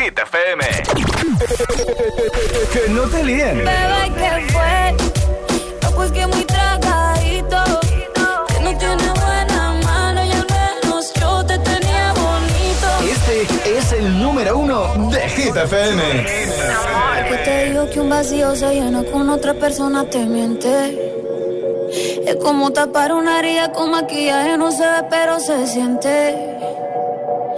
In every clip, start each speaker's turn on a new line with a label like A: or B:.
A: Hit FM. que no te líen.
B: Bebé, ¿qué fue? No, pues que muy tragadito. Que no tiene buena mano y al menos yo te tenía bonito.
A: Este es el número uno de Hit FM.
B: Te digo que un vacío se llena con otra persona te miente. Es como tapar una herida con maquillaje, no se ve, pero se siente.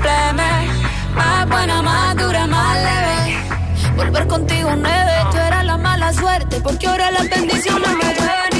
B: Me puse triple M. Más buena, más dura, más leve. Volver contigo nueve, tú eras la mala suerte, porque ahora las bendiciones me llueven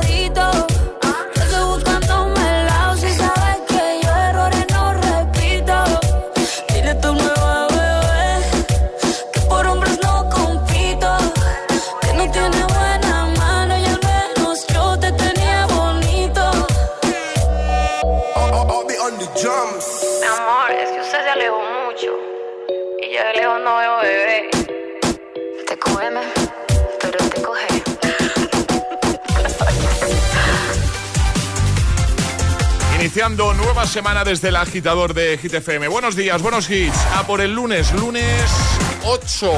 C: Iniciando nueva semana desde el agitador de Hit FM. Buenos días, buenos hits. A por el lunes, lunes 8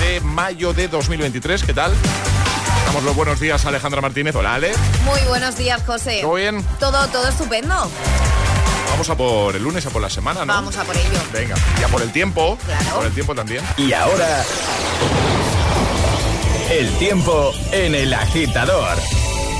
C: de mayo de 2023. ¿Qué tal? Damos los buenos días a Alejandra Martínez. Hola, Ale.
D: Muy buenos días, José.
C: ¿Todo bien?
D: Todo, todo estupendo.
C: Vamos a por el lunes, a por la semana, ¿no?
D: Vamos a por ello.
C: Venga, y a por el tiempo.
D: Claro.
C: Por el tiempo también.
A: Y ahora. El tiempo en el agitador.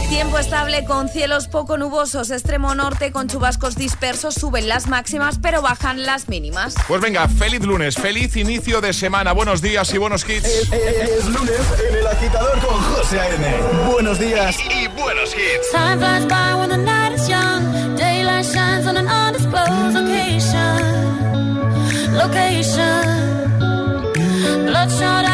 D: Tiempo estable con cielos poco nubosos, extremo norte con chubascos dispersos, suben las máximas pero bajan las mínimas.
C: Pues venga, feliz lunes, feliz inicio de semana. Buenos días y buenos hits.
A: Es, es lunes en el agitador con José A.M. Buenos días
C: y buenos hits.
B: Time flies by when the night is young. Daylight shines on an undisclosed location. Location. Bloodshot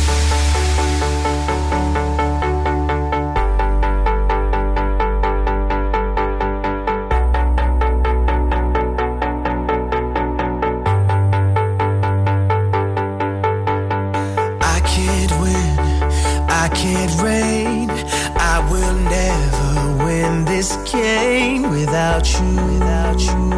B: You, without you,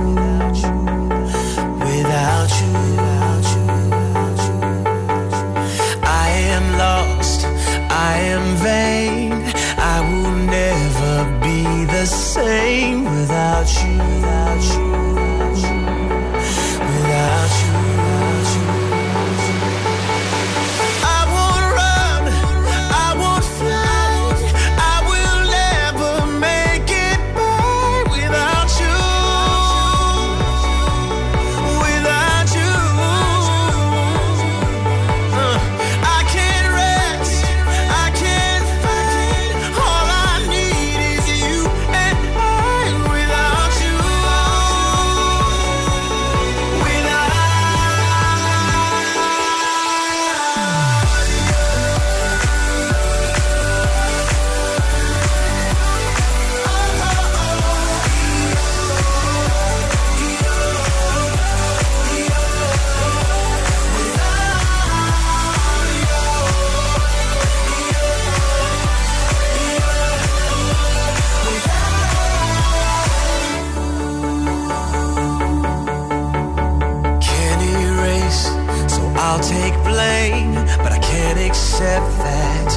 B: blame, but I can't accept that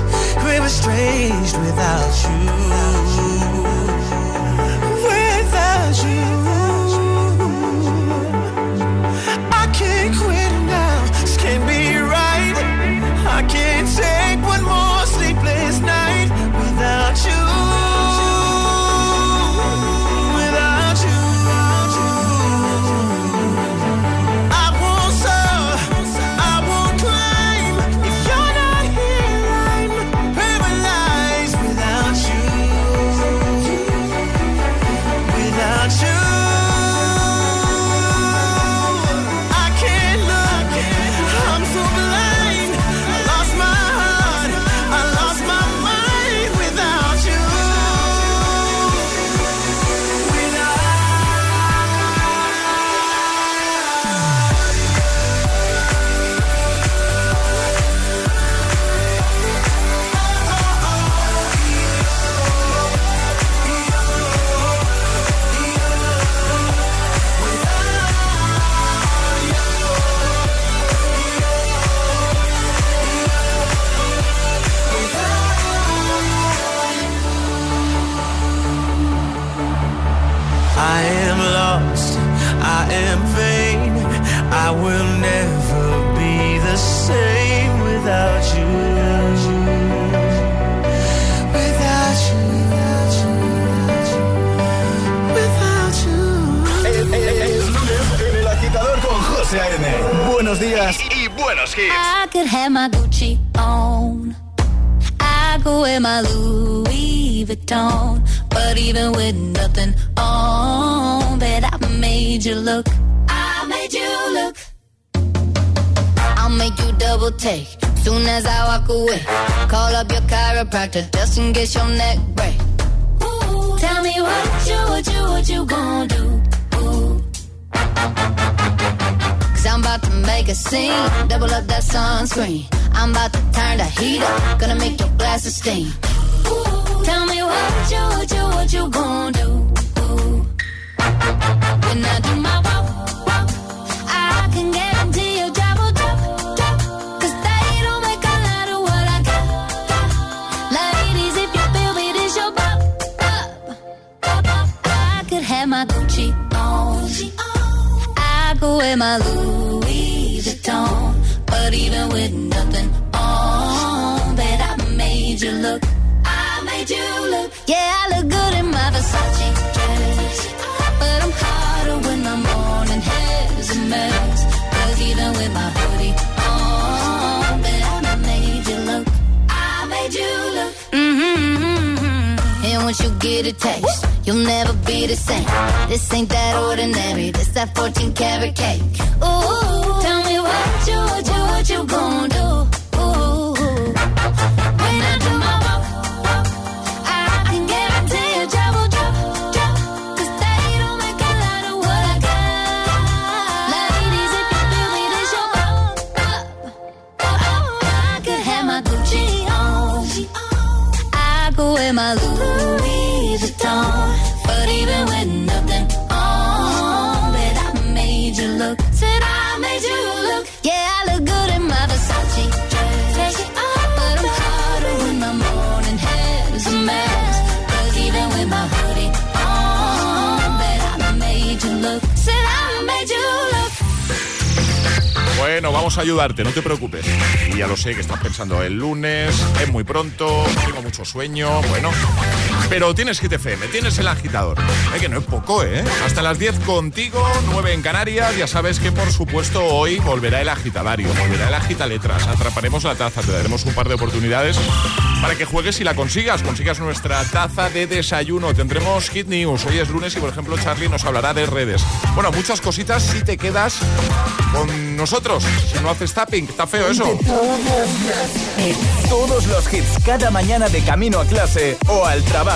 B: we were strange without you.
A: buenos días y, y buenos hits. I could have my Gucci on. I go in my Louis
E: Vuitton. But even with nothing on, bet I made you look. I made you look. I'll make you double take soon as I walk away. Call up your
F: chiropractor just in case your neck break. Ooh, tell me what you, what you, what you gonna do? Ooh i I'm about to make a scene. Double up that sunscreen. I'm about to turn the heat up. Gonna make your glasses steam. Ooh, tell me what you, what you, what you going do. Ooh. When I do my walk, walk, I can guarantee your job will drop, drop. Cause they don't make a lot of what I got. got. Ladies, if you feel me, this your pop, pop, pop, pop. I could have my Gucci on. Gucci on. I could wear my Louis with nothing on, bet I made you look. I made you look. Yeah, I look good in my Versace dress. But I'm hotter when my morning hair's a mess. Cause even with my hoodie on, bet I made you look. I made you look. Mm-hmm. And once you get a taste You'll never be the same. This ain't that ordinary. This that 14 karat cake. Ooh, Said I made you
C: Bueno, vamos a ayudarte, no te preocupes. Y ya lo sé que estás pensando el lunes, es muy pronto, tengo mucho sueño, bueno. Pero tienes Hit FM, tienes el agitador. Es que no es poco, ¿eh? Hasta las 10 contigo, 9 en Canarias. Ya sabes que, por supuesto, hoy volverá el agitadario, volverá el agitaletras. Atraparemos la taza, te daremos un par de oportunidades para que juegues y la consigas. Consigas nuestra taza de desayuno. Tendremos Hit News. Hoy es lunes y, por ejemplo, Charlie nos hablará de redes. Bueno, muchas cositas si te quedas con nosotros. Si no haces tapping, está feo eso.
A: Todos los hits cada mañana de camino a clase o al trabajo.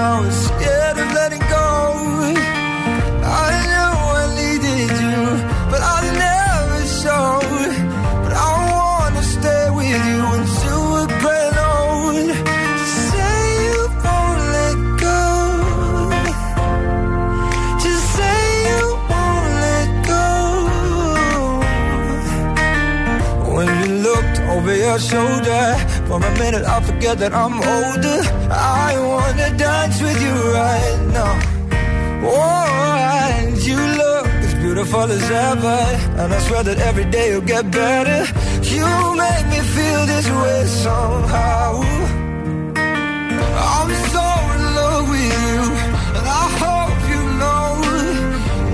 E: cool and I was scared of letting go. I knew I needed you, but I never showed. But I wanna stay with you until we're grown old. Just say you won't let go. Just say you won't let go. When you looked over your shoulder, for a minute I forget that I'm older. I wanna dance with you right now. Oh, and you look as beautiful as ever. And I swear that every day you'll get better. You make me feel this way somehow. I'm so in love with you, and I hope you know,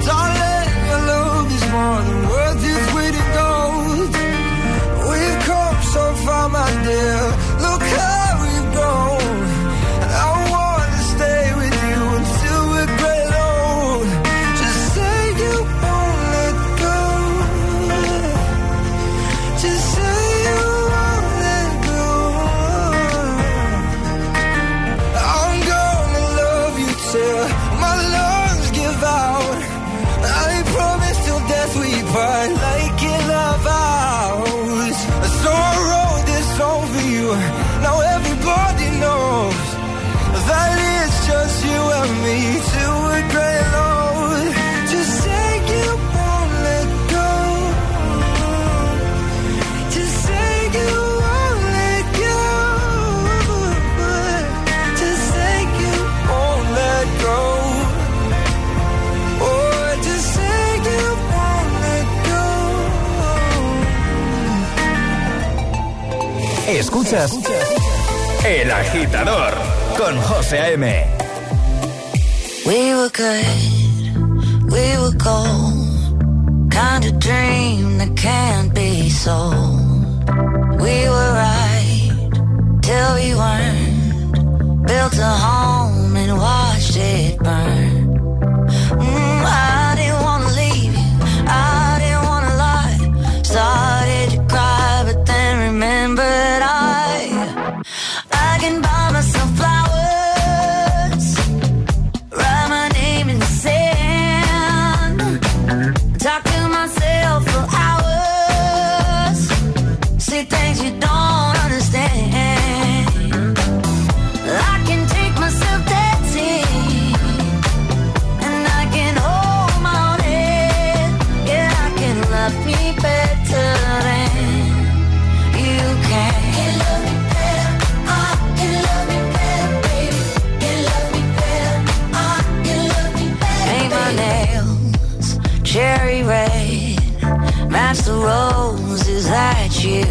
E: darling, your love is more than worth its weight in gold. We've come so far, my dear.
A: El Agitador con José A.M.
F: We were good, we were gold. Kind of dream that can't be sold. We were right till we weren't. Built a home and watched it burn.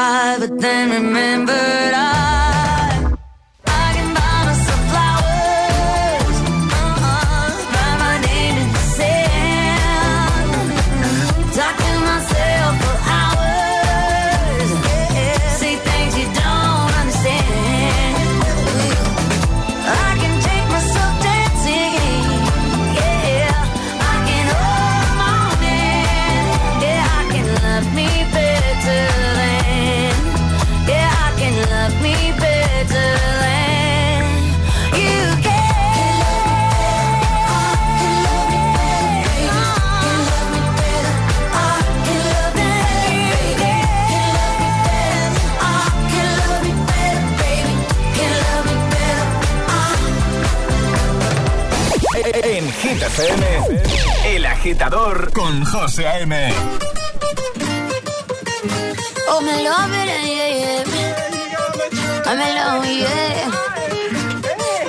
F: But then remembered.
G: Con José A.M.
F: Oh, me love it, yeah, yeah. I'm alone, yeah.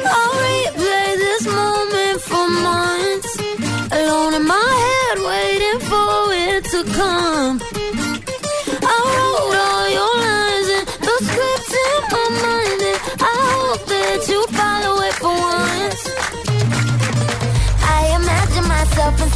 F: I'll replay this moment for months. Alone in my head, waiting for it to come.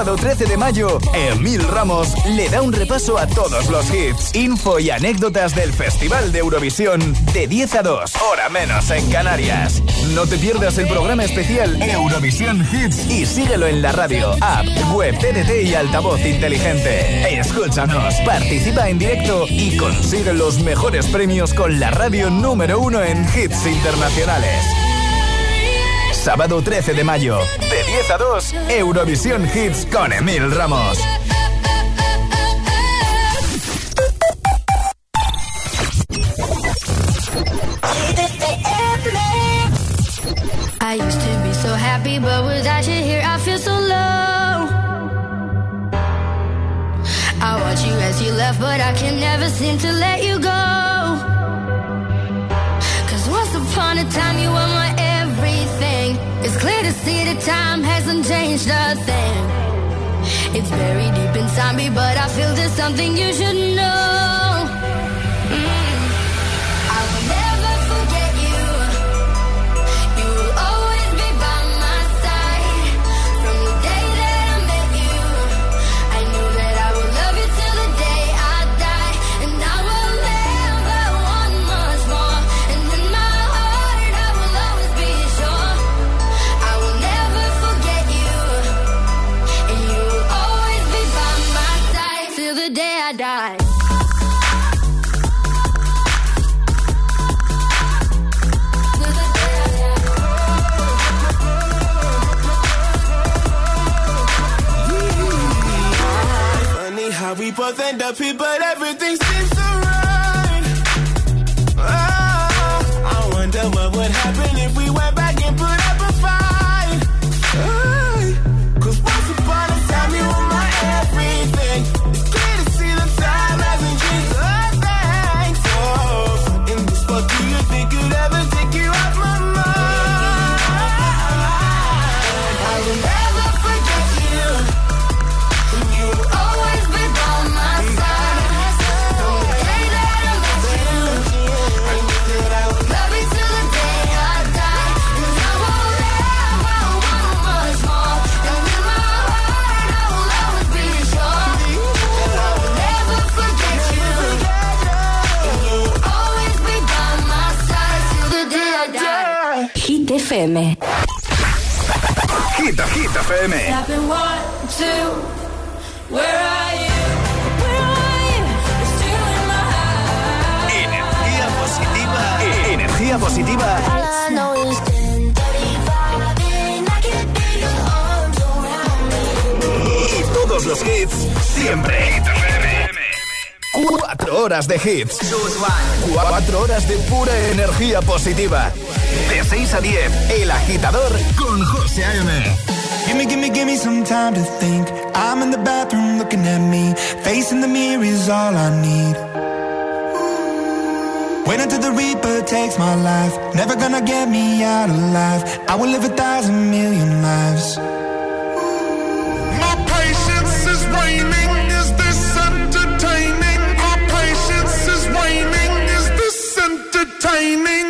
G: Sábado 13 de mayo, Emil Ramos le da un repaso a todos los hits, info y anécdotas del Festival de Eurovisión de 10 a 2, hora menos en Canarias. No te pierdas el programa especial Eurovisión Hits y síguelo en la radio, app, web, TDT y altavoz inteligente. Escúchanos, participa en directo y consigue los mejores premios con la radio número uno en hits internacionales. Sábado 13 de mayo, 10 a 2, Eurovisión Hits con Emil Ramos.
H: I used to be so happy, but without you here, I feel so low. I watch you as you left, but I can never seem to let you go. Changed a thing. It's buried deep inside me, but I feel there's something you should know.
I: Both end up here, but everything
G: Hit, Hit FM. Energía positiva. Energía positiva. Y todos los hits siempre. Cuatro horas de hits. Cuatro horas de pura energía positiva. De 6 a 10, El Agitador con José A.M.
J: Give me, give me, give me some time to think. I'm in the bathroom looking at me. Facing the mirror is all I need. Wait until the Reaper takes my life. Never gonna get me out alive. I will live a thousand million lives.
K: Entertaining?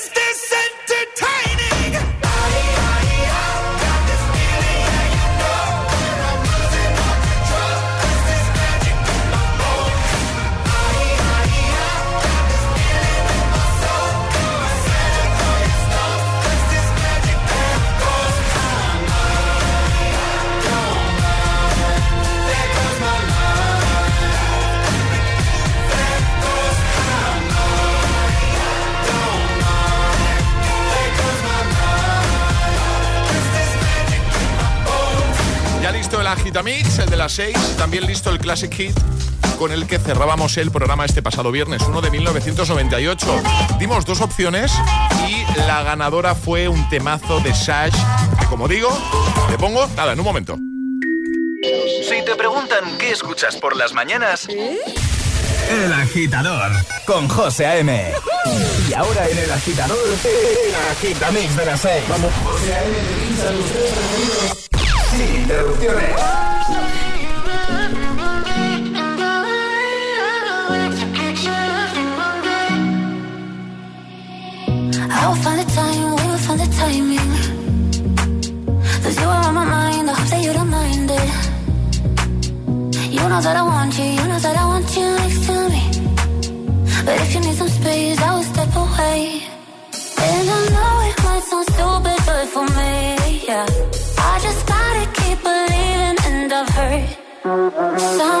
C: Ya listo el Agitamix, el de las 6, también listo el Classic Hit con el que cerrábamos el programa este pasado viernes, uno de 1998. Dimos dos opciones y la ganadora fue un temazo de Sash, que como digo, le pongo, nada, en un momento.
G: Si te preguntan qué escuchas por las mañanas, El Agitador con José A.M. Y ahora en El Agitador, el Agitamix de las 6. Vamos, José A.M. sin interrupciones.
F: I will find the time, we will find the timing. Cause you are on my mind, I hope that you don't mind it. You know that I want you, you know that I want you next to me. But if you need some space, I will step away. Some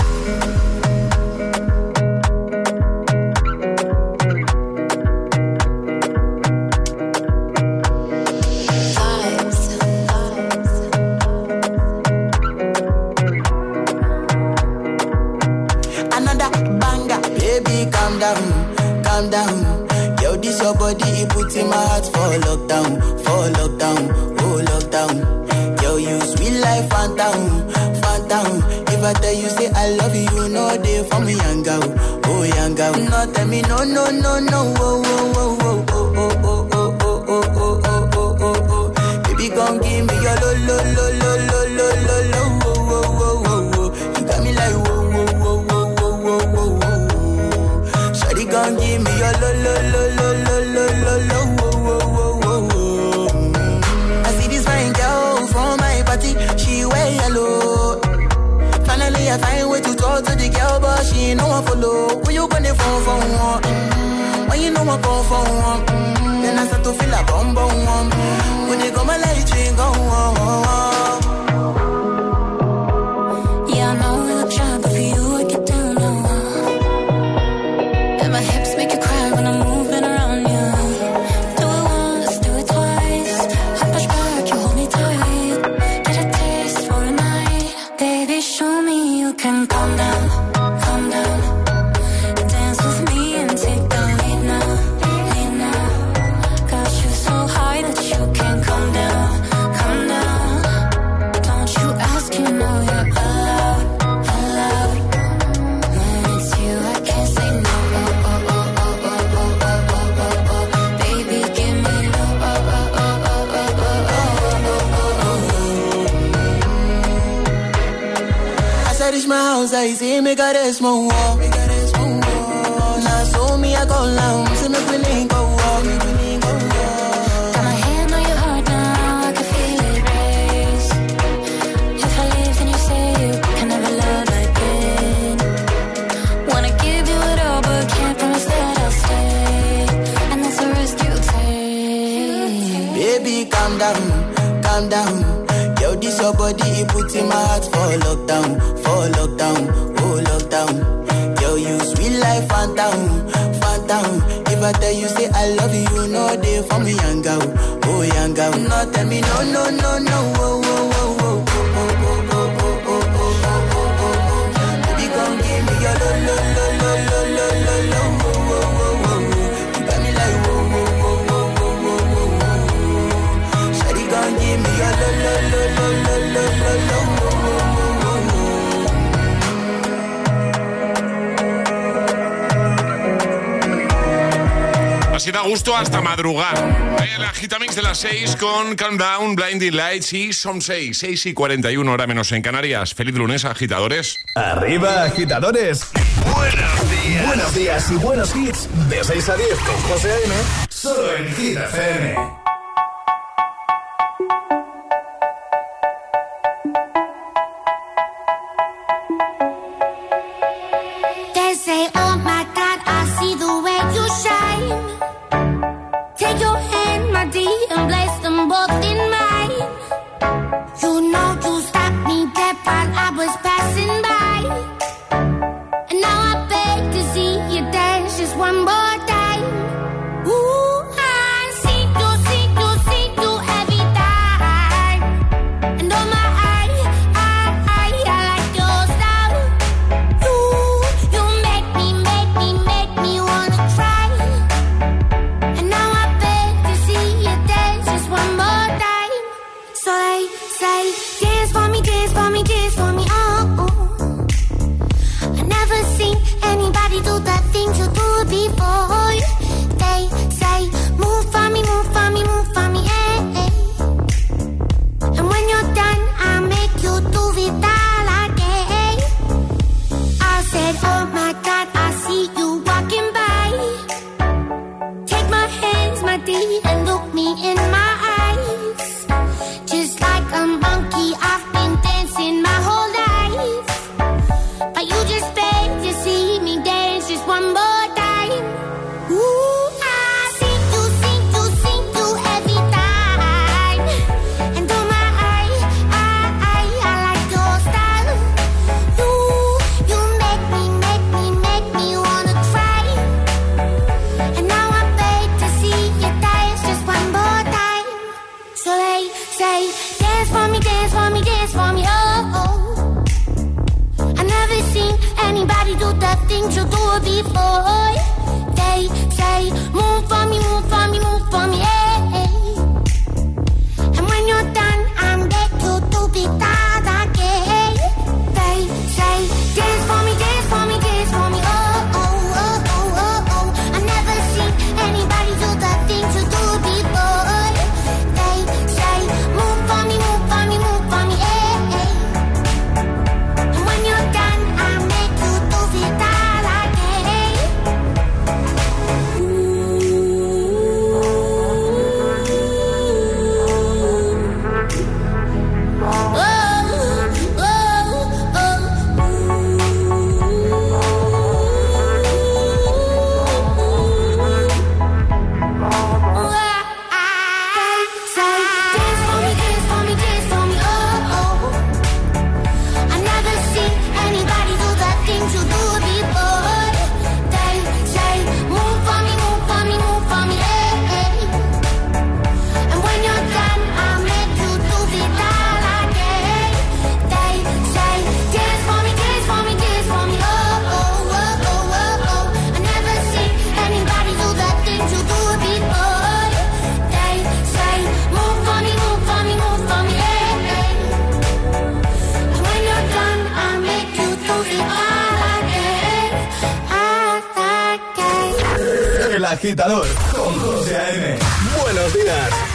C: Así da gusto hasta madrugar. El agitamix de las 6 con Countdown, Blinding Lights y Son 6. 6 y 41, hora menos en Canarias. Feliz lunes, agitadores.
A: Arriba, agitadores. Buenos días. Buenos días y buenos hits. De 6 a 10 con José A.M. Solo en Gita FM. agitador con José A.M. Buenos días.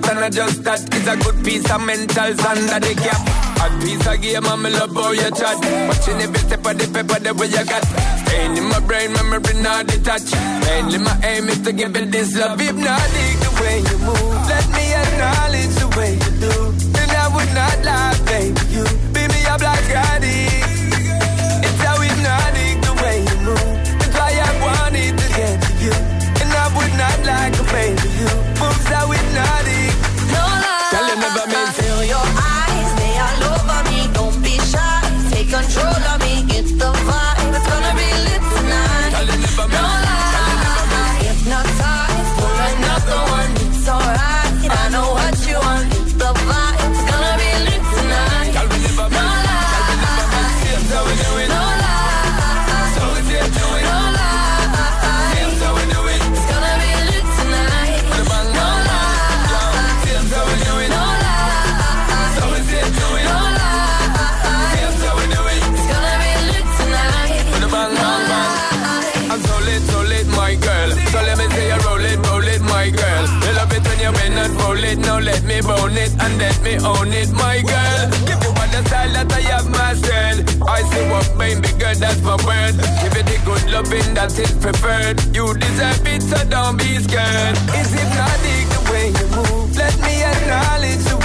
E: but I
I: not just that. It's a good piece of mental sand that they cap. A piece of game, I'm in love how you chat. Watching every step of the paper, the way you got. Pain in my brain, memory not detached. Mainly my aim is to give you this love. If not, dig the way you move. Let me acknowledge the way you do. And I would not lie, baby, you own it, my girl. Give you all the style that I have myself. I say what made me good, that's my word. Give you the good loving that is preferred. You deserve it, so don't be scared. Is it not the way you move? Let me acknowledge you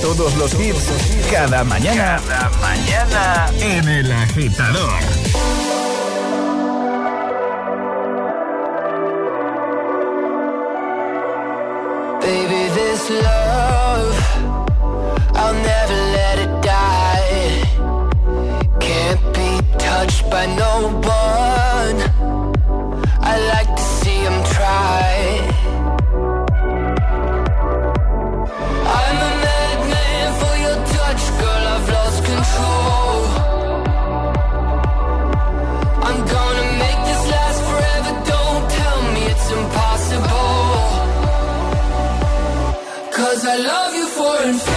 G: todos los hits cada mañana. Cada mañana en El Agitador.
I: Baby, this love, I'll never let it die. Can't be touched by no one. Rolling.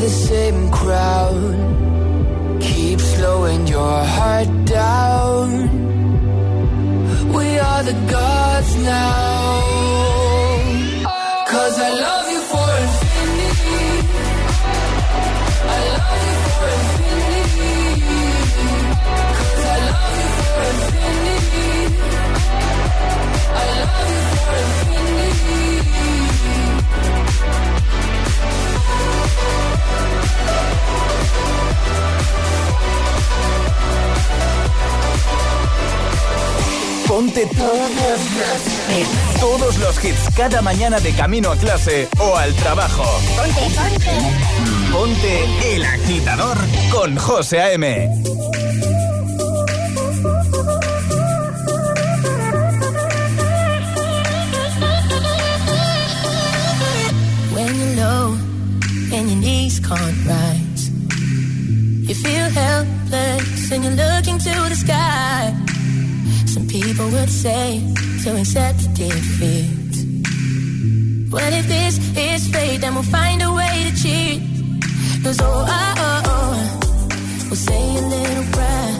I: The same crowd Keep slowing your heart down. We are the gods now
G: Ponte todos los, todos los hits cada mañana de camino a clase o al trabajo.
L: Ponte, ponte.
G: Ponte el agitador con José A.M.
M: When you're low and your knees can't rise, you feel helpless and you're looking to the sky. People would say to accept defeat. But if this is fate, then we'll find a way to cheat. Cause oh, oh, oh, oh, we'll say a little prayer.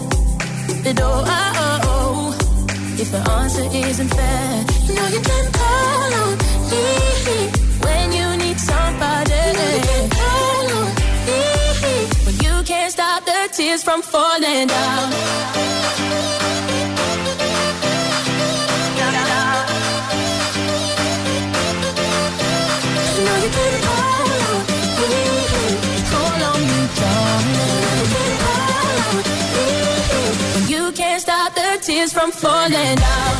M: But oh, oh, oh, oh, if the answer isn't fair, you know you can call on me when you need somebody. You know you can call on me when you can't stop the tears from falling down. Tears from falling down.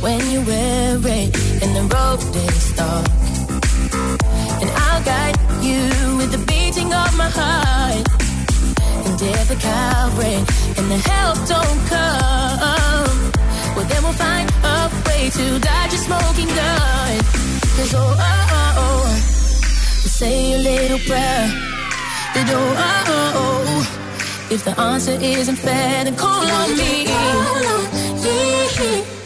M: When you're weary and the road is dark, and I'll guide you with the beating of my heart. And are cowering, and the help don't come, well then we'll find a way to dodge a smoking gun. Cause oh, uh, uh, oh, oh, oh say a little prayer. That oh, oh, oh, if the answer isn't fair, then call on me.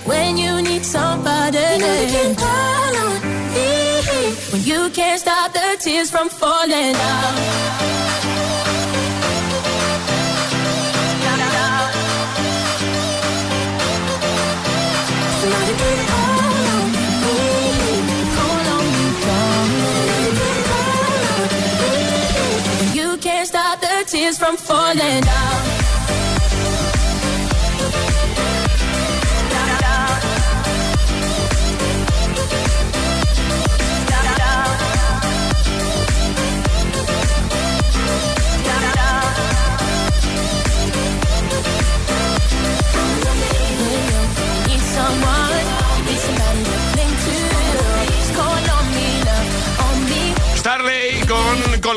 M: When you need somebody, call on me. When you can't stop the tears from falling down. From falling down.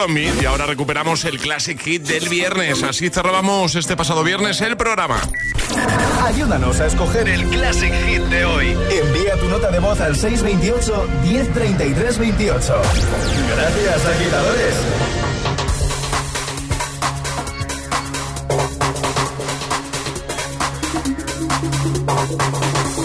C: Y ahora recuperamos el Classic Hit del viernes. Así cerrábamos este pasado viernes el programa.
A: Ayúdanos a escoger el Classic Hit de hoy. Envía tu nota de voz al 628 1033 28. Gracias, agitadores.
M: Mysterious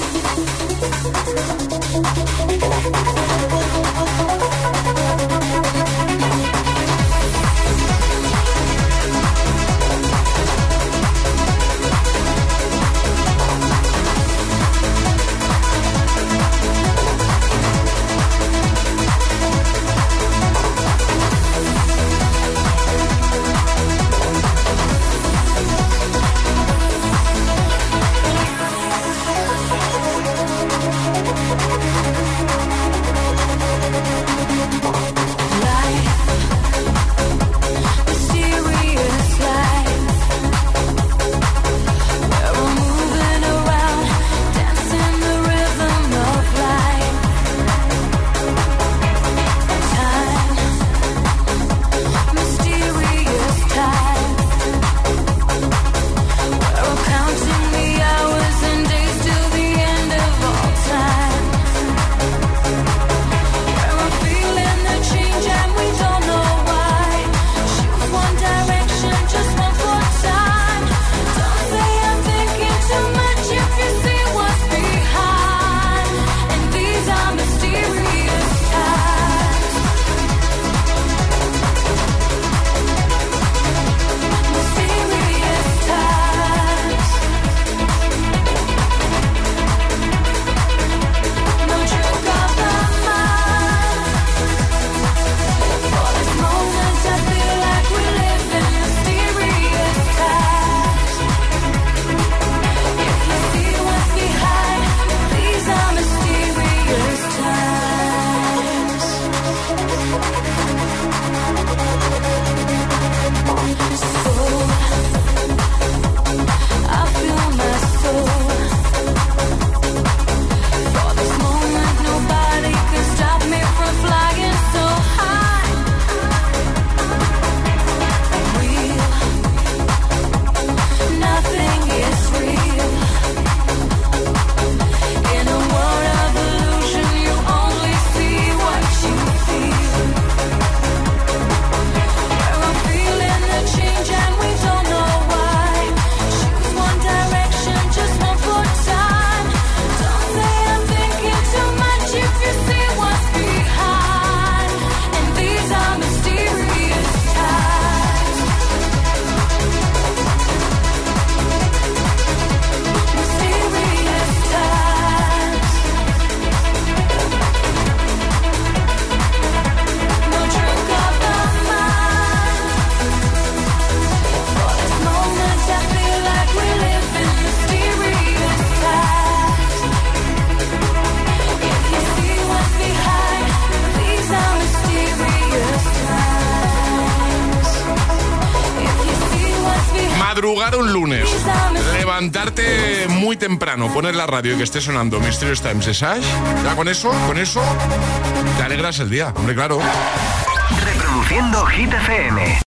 C: levantarte muy temprano, poner la radio y que esté sonando Mysterious Times de Sash, ya con eso, con eso, te alegras el día, hombre, claro.
A: Reproduciendo Hit FM.